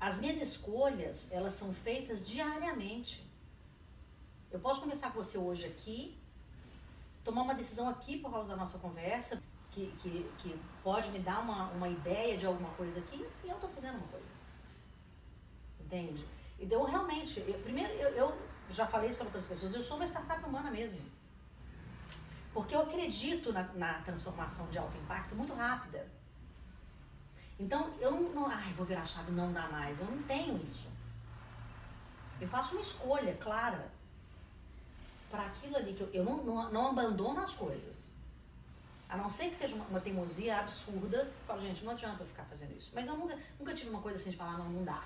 as minhas escolhas, elas são feitas diariamente. Eu posso conversar com você hoje aqui, tomar uma decisão aqui por causa da nossa conversa, que, que, que pode me dar uma, uma ideia de alguma coisa aqui, e eu estou fazendo uma coisa. Entende? Então, realmente, eu, primeiro, eu, eu já falei isso para outras pessoas, eu sou uma startup humana mesmo. Porque eu acredito na, na transformação de alto impacto muito rápida. Então, eu não, ai, vou virar chave, não dá mais. Eu não tenho isso. Eu faço uma escolha clara para aquilo ali que eu, eu não, não, não, abandono as coisas. A não ser que seja uma, uma teimosia absurda, eu falo, gente, não adianta eu ficar fazendo isso. Mas eu nunca, nunca tive uma coisa assim de falar, não, não dá.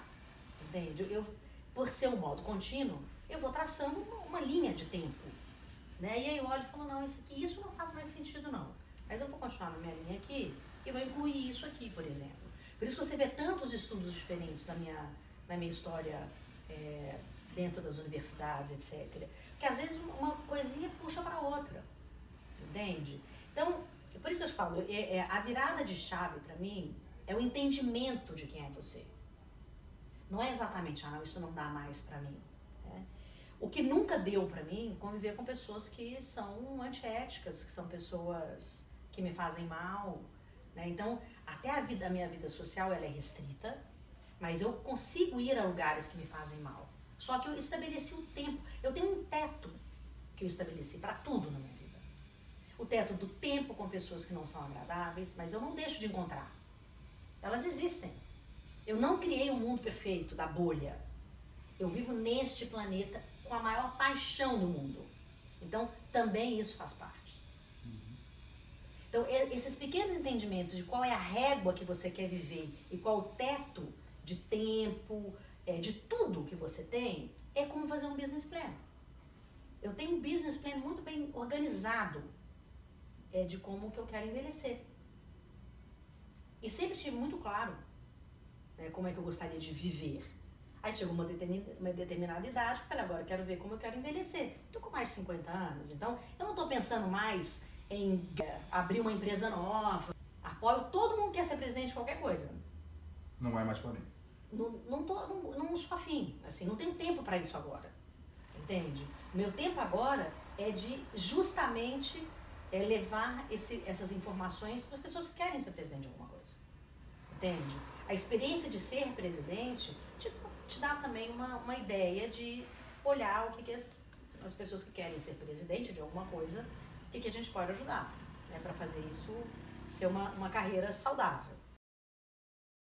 Entende? Eu por ser um modo contínuo, eu vou traçando uma, uma linha de tempo. Né? E aí eu olho e falo, não, isso aqui, isso não faz mais sentido não. Mas eu vou continuar na minha linha aqui e vou incluir isso aqui, por exemplo. Por isso que você vê tantos estudos diferentes na minha, na minha história é, dentro das universidades, etc. Porque às vezes uma coisinha puxa para outra, entende? Então, por isso eu te falo, é, é a virada de chave para mim é o entendimento de quem é você. Não é exatamente, ah, não, isso não dá mais para mim. Né? O que nunca deu para mim conviver com pessoas que são antiéticas, que são pessoas que me fazem mal. Né? Então, até a, vida, a minha vida social ela é restrita, mas eu consigo ir a lugares que me fazem mal. Só que eu estabeleci um tempo, eu tenho um teto que eu estabeleci para tudo na minha vida. O teto do tempo com pessoas que não são agradáveis, mas eu não deixo de encontrar. Elas existem. Eu não criei um mundo perfeito da bolha. Eu vivo neste planeta com a maior paixão do mundo. Então, também isso faz parte. Então, esses pequenos entendimentos de qual é a régua que você quer viver e qual o teto de tempo, é, de tudo que você tem, é como fazer um business plan. Eu tenho um business plan muito bem organizado é, de como que eu quero envelhecer. E sempre tive muito claro né, como é que eu gostaria de viver. Aí chegou uma determinada, uma determinada idade, falei, agora eu quero ver como eu quero envelhecer. Estou com mais de 50 anos, então eu não estou pensando mais em abrir uma empresa nova. Apoio todo mundo que quer ser presidente de qualquer coisa. Não é mais para mim. Não, não, tô, não, não sou afim, assim, não tenho tempo para isso agora. Entende? Meu tempo agora é de justamente é, levar esse, essas informações para as pessoas que querem ser presidente de alguma coisa. Entende? A experiência de ser presidente te, te dá também uma, uma ideia de olhar o que, que as, as pessoas que querem ser presidente de alguma coisa que, que a gente pode ajudar né, para fazer isso ser uma, uma carreira saudável.